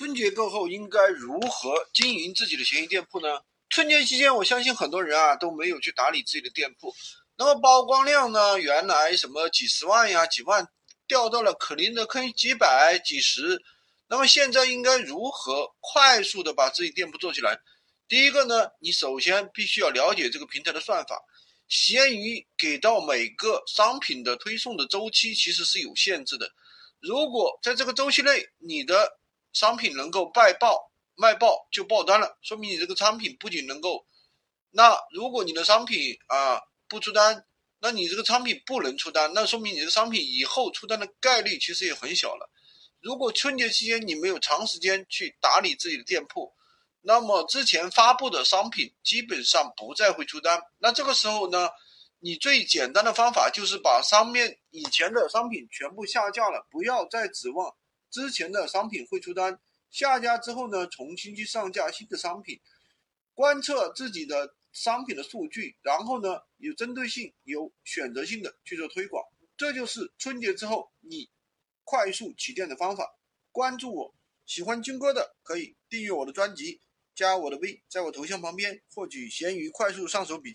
春节过后应该如何经营自己的闲鱼店铺呢？春节期间，我相信很多人啊都没有去打理自己的店铺，那么曝光量呢，原来什么几十万呀、几万，掉到了可能的坑几百、几十。那么现在应该如何快速的把自己店铺做起来？第一个呢，你首先必须要了解这个平台的算法。闲鱼给到每个商品的推送的周期其实是有限制的，如果在这个周期内你的商品能够卖爆卖爆就爆单了，说明你这个商品不仅能够，那如果你的商品啊不出单，那你这个商品不能出单，那说明你的商品以后出单的概率其实也很小了。如果春节期间你没有长时间去打理自己的店铺，那么之前发布的商品基本上不再会出单。那这个时候呢，你最简单的方法就是把上面以前的商品全部下架了，不要再指望。之前的商品会出单，下架之后呢，重新去上架新的商品，观测自己的商品的数据，然后呢，有针对性、有选择性的去做推广，这就是春节之后你快速起店的方法。关注我，喜欢军哥的可以订阅我的专辑，加我的微，在我头像旁边获取闲鱼快速上手笔记。